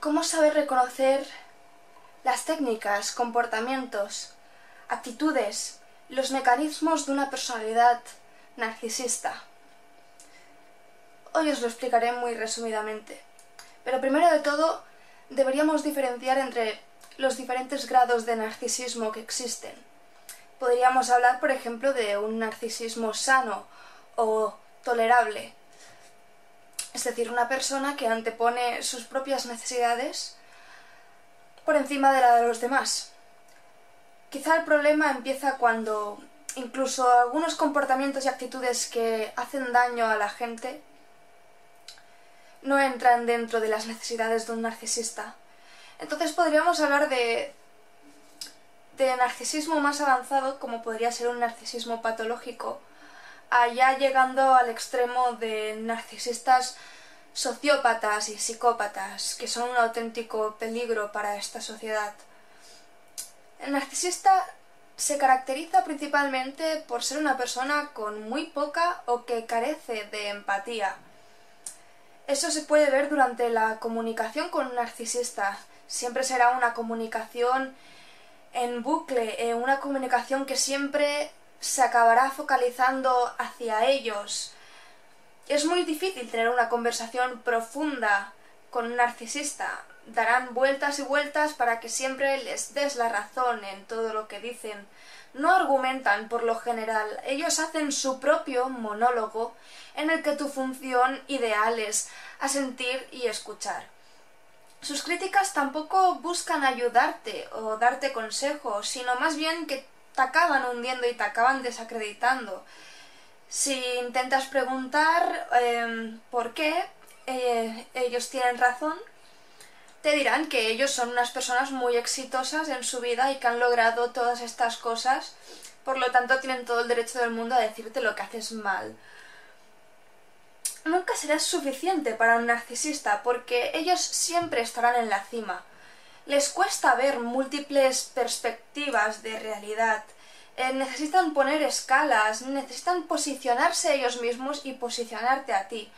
¿Cómo saber reconocer las técnicas, comportamientos, actitudes, los mecanismos de una personalidad narcisista? Hoy os lo explicaré muy resumidamente. Pero primero de todo, deberíamos diferenciar entre los diferentes grados de narcisismo que existen. Podríamos hablar, por ejemplo, de un narcisismo sano o tolerable. Es decir, una persona que antepone sus propias necesidades por encima de la de los demás. Quizá el problema empieza cuando incluso algunos comportamientos y actitudes que hacen daño a la gente no entran dentro de las necesidades de un narcisista. Entonces podríamos hablar de, de narcisismo más avanzado, como podría ser un narcisismo patológico, allá llegando al extremo de narcisistas sociópatas y psicópatas, que son un auténtico peligro para esta sociedad. El narcisista se caracteriza principalmente por ser una persona con muy poca o que carece de empatía. Eso se puede ver durante la comunicación con un narcisista. Siempre será una comunicación en bucle, eh, una comunicación que siempre se acabará focalizando hacia ellos. Es muy difícil tener una conversación profunda con un narcisista. Darán vueltas y vueltas para que siempre les des la razón en todo lo que dicen. No argumentan por lo general, ellos hacen su propio monólogo en el que tu función ideal es asentir y escuchar. Sus críticas tampoco buscan ayudarte o darte consejos, sino más bien que te acaban hundiendo y te acaban desacreditando. Si intentas preguntar eh, por qué eh, ellos tienen razón, te dirán que ellos son unas personas muy exitosas en su vida y que han logrado todas estas cosas, por lo tanto tienen todo el derecho del mundo a decirte lo que haces mal. Nunca serás suficiente para un narcisista porque ellos siempre estarán en la cima. Les cuesta ver múltiples perspectivas de realidad. Eh, necesitan poner escalas, necesitan posicionarse ellos mismos y posicionarte a ti.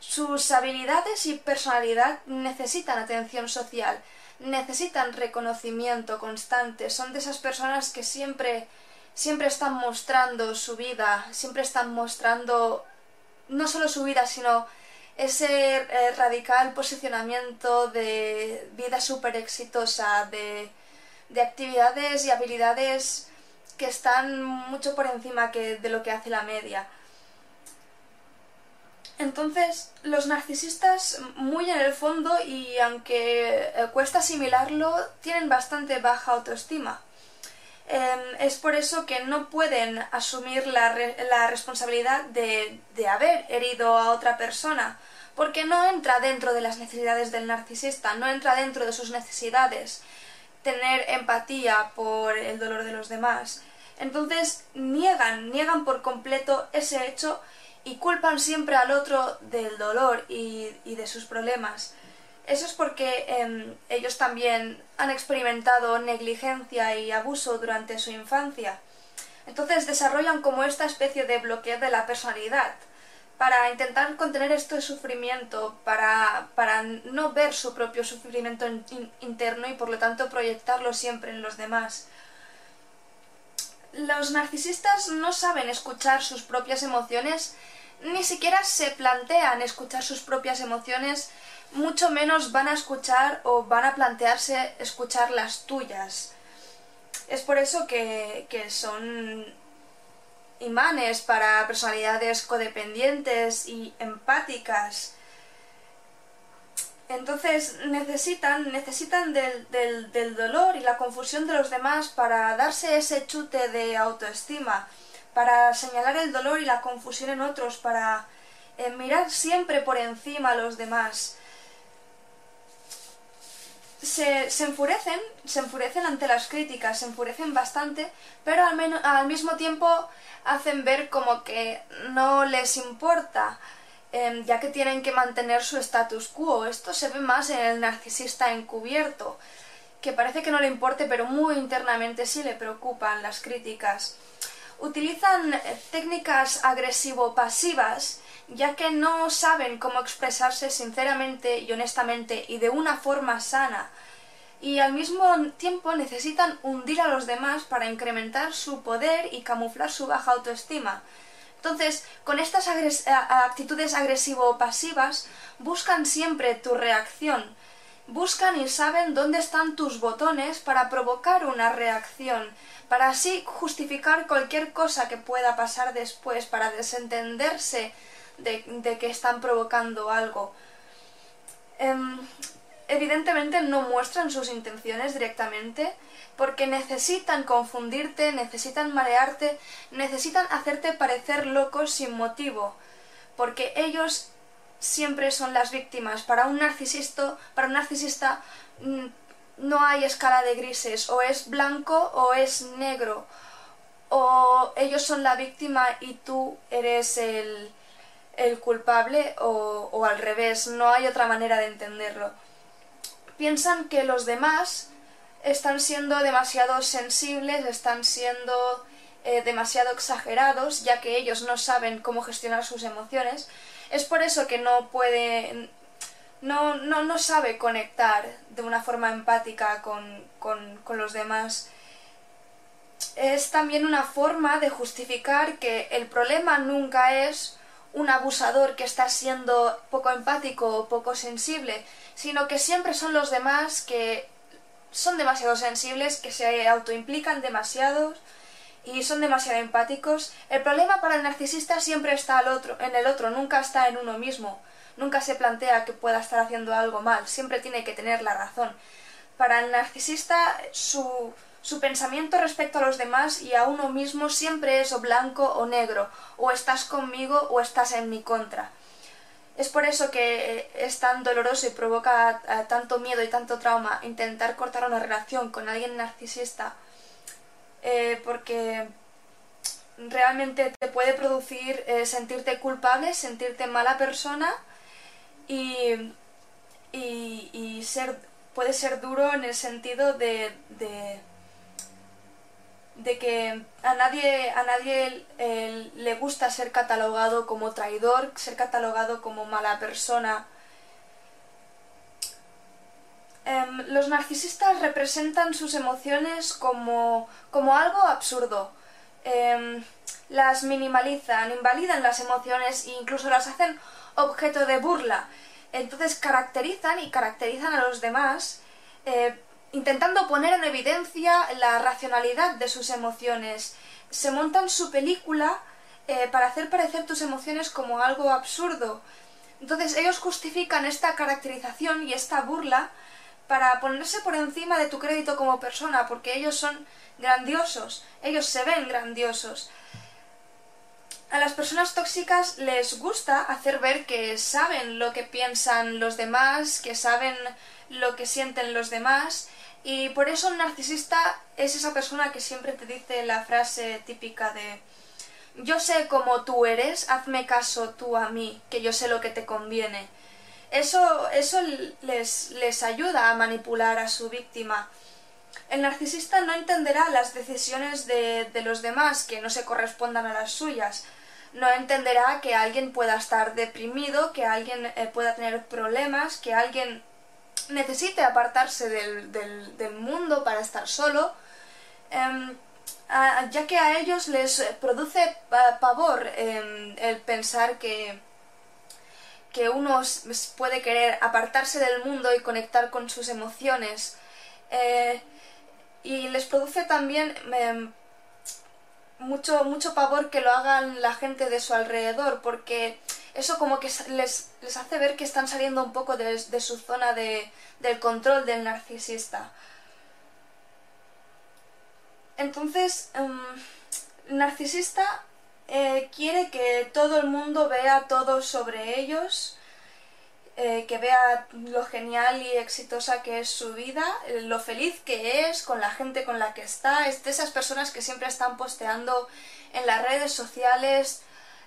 Sus habilidades y personalidad necesitan atención social, necesitan reconocimiento constante, son de esas personas que siempre siempre están mostrando su vida, siempre están mostrando no solo su vida, sino ese eh, radical posicionamiento de vida súper exitosa, de, de actividades y habilidades que están mucho por encima que de lo que hace la media. Entonces, los narcisistas, muy en el fondo, y aunque eh, cuesta asimilarlo, tienen bastante baja autoestima. Eh, es por eso que no pueden asumir la, la responsabilidad de, de haber herido a otra persona, porque no entra dentro de las necesidades del narcisista, no entra dentro de sus necesidades tener empatía por el dolor de los demás. Entonces niegan, niegan por completo ese hecho y culpan siempre al otro del dolor y, de sus problemas. Eso es porque eh, ellos también han experimentado negligencia y abuso durante su infancia. Entonces desarrollan como esta especie de bloqueo de la personalidad para intentar contener este sufrimiento, para, para no ver su propio sufrimiento in, interno y por lo tanto proyectarlo siempre en los demás. Los narcisistas no saben escuchar sus propias emociones ni siquiera se plantean escuchar sus propias emociones, mucho menos van a escuchar o van a plantearse escuchar las tuyas. Es por eso que, que son imanes para personalidades codependientes y empáticas. Entonces necesitan, necesitan del, del, dolor y la confusión de los demás para darse ese chute de autoestima, para señalar el dolor y la confusión en otros, para eh, mirar siempre por encima a los demás. Se, enfurecen, se enfurecen ante las críticas, se enfurecen bastante, pero al, menos, al mismo tiempo hacen ver como que no les importa, eh, ya que tienen que mantener su status quo. Esto se ve más en el narcisista encubierto, que parece que no le importe, pero muy internamente sí le preocupan las críticas. Utilizan eh, técnicas agresivo-pasivas, ya que no saben cómo expresarse sinceramente y honestamente y de una forma sana y al mismo tiempo necesitan hundir a los demás para incrementar su poder y camuflar su baja autoestima. Entonces, con estas actitudes agresivo-pasivas, buscan siempre tu reacción, buscan y saben dónde están tus botones para provocar una reacción, para así justificar cualquier cosa que pueda pasar después, para desentenderse de, que están provocando algo. Em, evidentemente no muestran sus intenciones directamente porque necesitan confundirte, necesitan marearte, necesitan hacerte parecer loco sin motivo, porque ellos siempre son las víctimas. Para un narcisista, para un narcisista mm, no hay escala de grises, o es blanco o es negro, o ellos son la víctima y tú eres el, el culpable o, al revés, no hay otra manera de entenderlo piensan que los demás están siendo demasiado sensibles, están siendo eh, demasiado exagerados, ya que ellos no saben cómo gestionar sus emociones. Es por eso que no puede, no, no, no sabe conectar de una forma empática con, con, con los demás. Es también una forma de justificar que el problema nunca es un abusador que está siendo poco empático o poco sensible, sino que siempre son los demás que son demasiado sensibles, que se autoimplican demasiado y son demasiado empáticos. El problema para el narcisista siempre está al otro, en el otro, nunca está en uno mismo. Nunca se plantea que pueda estar haciendo algo mal, siempre tiene que tener la razón. Para el narcisista su, su pensamiento respecto a los demás y a uno mismo siempre es o blanco o negro, o estás conmigo o estás en mi contra. Es por eso que eh, es tan doloroso y provoca eh, tanto miedo y tanto trauma intentar cortar una relación con alguien narcisista, eh, porque realmente te puede producir sentirte culpable, sentirte mala persona y, y, ser, puede ser duro en el sentido de que a nadie, a nadie le gusta ser catalogado como traidor, ser catalogado como mala persona. Em, los narcisistas representan sus emociones como, como algo absurdo. Em, las minimalizan, invalidan las emociones e incluso las hacen objeto de burla. Entonces caracterizan y caracterizan a los demás eh, intentando poner en evidencia la racionalidad de sus emociones. Se montan su película eh, para hacer parecer tus emociones como algo absurdo. Entonces ellos justifican esta caracterización y esta burla para ponerse por encima de tu crédito como persona, porque ellos son grandiosos, ellos se ven grandiosos. A las personas tóxicas les gusta hacer ver que saben lo que piensan los demás, que saben lo que sienten los demás y por eso un narcisista es esa persona que siempre te dice la frase típica de yo sé cómo tú eres, hazme caso tú a mí, que yo sé lo que te conviene. Eso, eso les, les ayuda a manipular a su víctima. El narcisista no entenderá las decisiones de, de los demás que no se correspondan a las suyas. No entenderá que alguien pueda estar deprimido, que alguien eh, pueda tener problemas, que alguien necesite apartarse del, del, mundo para estar solo. Em, ya que a ellos les produce pa- pavor em, el pensar que, que uno puede querer apartarse del mundo y conectar con sus emociones. Eh, y les produce también em, mucho, mucho pavor que lo hagan la gente de su alrededor, porque eso como que les, les hace ver que están saliendo un poco de, su zona de, del control del narcisista. Entonces, em, el narcisista eh, quiere que todo el mundo vea todo sobre ellos, eh, que vea lo genial y exitosa que es su vida, eh, lo feliz que es con la gente con la que está, es de esas personas que siempre están posteando en las redes sociales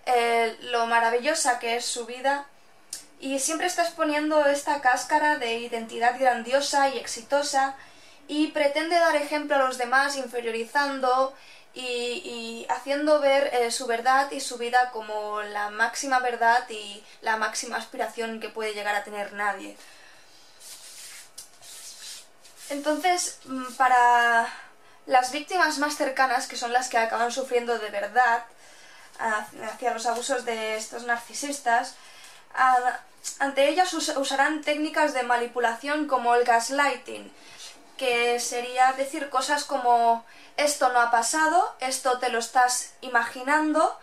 eh, lo maravillosa que es su vida y siempre está exponiendo esta cáscara de identidad grandiosa y exitosa y pretende dar ejemplo a los demás inferiorizando y, haciendo ver eh, su verdad y su vida como la máxima verdad y la máxima aspiración que puede llegar a tener nadie. Entonces, mm, para las víctimas más cercanas, que son las que acaban sufriendo de verdad hacia los abusos de estos narcisistas, ante ellas us- usarán técnicas de manipulación como el gaslighting, que sería decir cosas como esto no ha pasado, esto te lo estás imaginando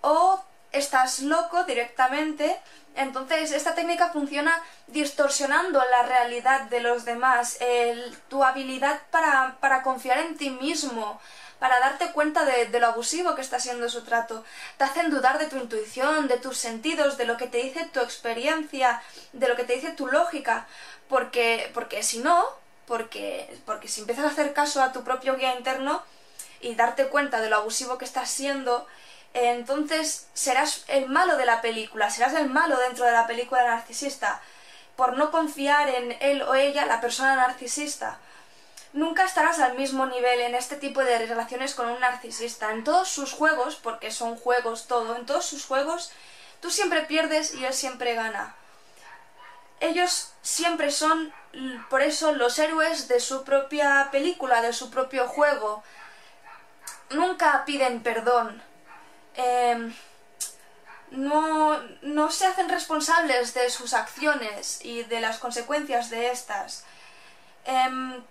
o estás loco directamente. Entonces esta técnica funciona distorsionando la realidad de los demás, tu habilidad para, para confiar en ti mismo, para darte cuenta de, lo abusivo que está siendo su trato. Te hacen dudar de tu intuición, de tus sentidos, de lo que te dice tu experiencia, de lo que te dice tu lógica, porque, porque si no, porque, porque si empiezas a hacer caso a tu propio guía interno y darte cuenta de lo abusivo que estás siendo, entonces serás el malo de la película, serás el malo dentro de la película narcisista, por no confiar en él o ella, la persona narcisista. Nunca estarás al mismo nivel en este tipo de relaciones con un narcisista. En todos sus juegos, porque son juegos todo, en todos sus juegos, tú siempre pierdes y él siempre gana. Ellos siempre son, l- por eso, los héroes de su propia película, de su propio juego. Nunca piden perdón. Em, no, no se hacen responsables de sus acciones y de las consecuencias de estas. Em,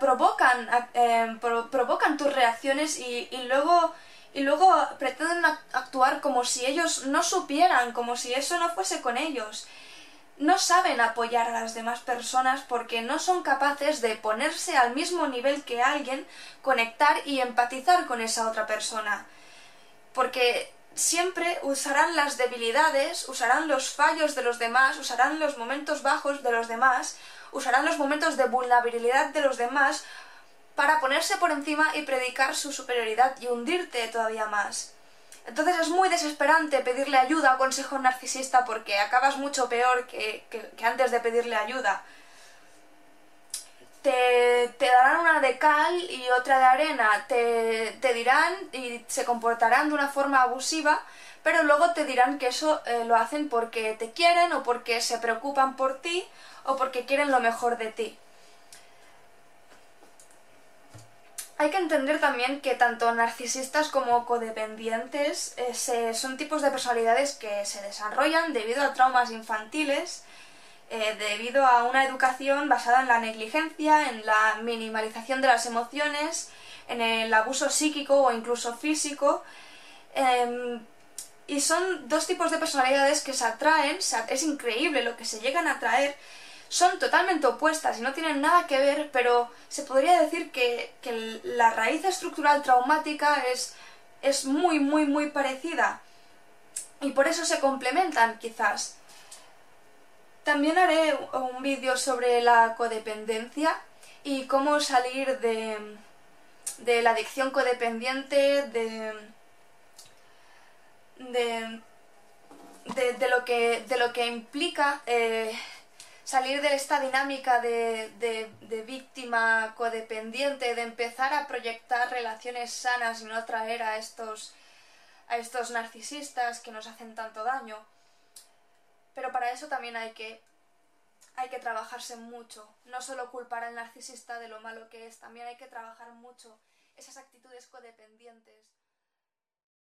provocan, em, pro- provocan tus reacciones y, luego, y luego pretenden ac- actuar como si ellos no supieran, como si eso no fuese con ellos. No saben apoyar a las demás personas porque no son capaces de ponerse al mismo nivel que alguien, conectar y empatizar con esa otra persona porque siempre usarán las debilidades, usarán los fallos de los demás, usarán los momentos bajos de los demás, usarán los momentos de vulnerabilidad de los demás para ponerse por encima y predicar su superioridad y hundirte todavía más. Entonces es muy desesperante pedirle ayuda a consejo narcisista porque acabas mucho peor que, que- que antes de pedirle ayuda te, te darán una de cal y otra de arena, te, te dirán y se comportarán de una forma abusiva, pero luego te dirán que eso eh, lo hacen porque te quieren o porque se preocupan por ti o porque quieren lo mejor de ti. Hay que entender también que tanto narcisistas como codependientes eh, se- son tipos de personalidades que se desarrollan debido a traumas infantiles, eh, debido a una educación basada en la negligencia, en la minimalización de las emociones, en el abuso psíquico o incluso físico. em, y son dos tipos de personalidades que se atraen, es increíble lo que se llegan a atraer, son totalmente opuestas y no tienen nada que ver, pero se podría decir que, que la raíz estructural traumática es, es muy, muy, muy parecida. Y por eso se complementan, quizás. También haré un vídeo sobre la codependencia y cómo salir de, de la adicción codependiente, de, de, de, lo, que, de lo que implica eh, salir de esta dinámica de, de, de víctima codependiente, de empezar a proyectar relaciones sanas y no atraer a estos, a estos narcisistas que nos hacen tanto daño. Pero para eso también hay que hay que trabajarse mucho. No solo culpar al narcisista de lo malo que es, también hay que trabajar mucho esas actitudes codependientes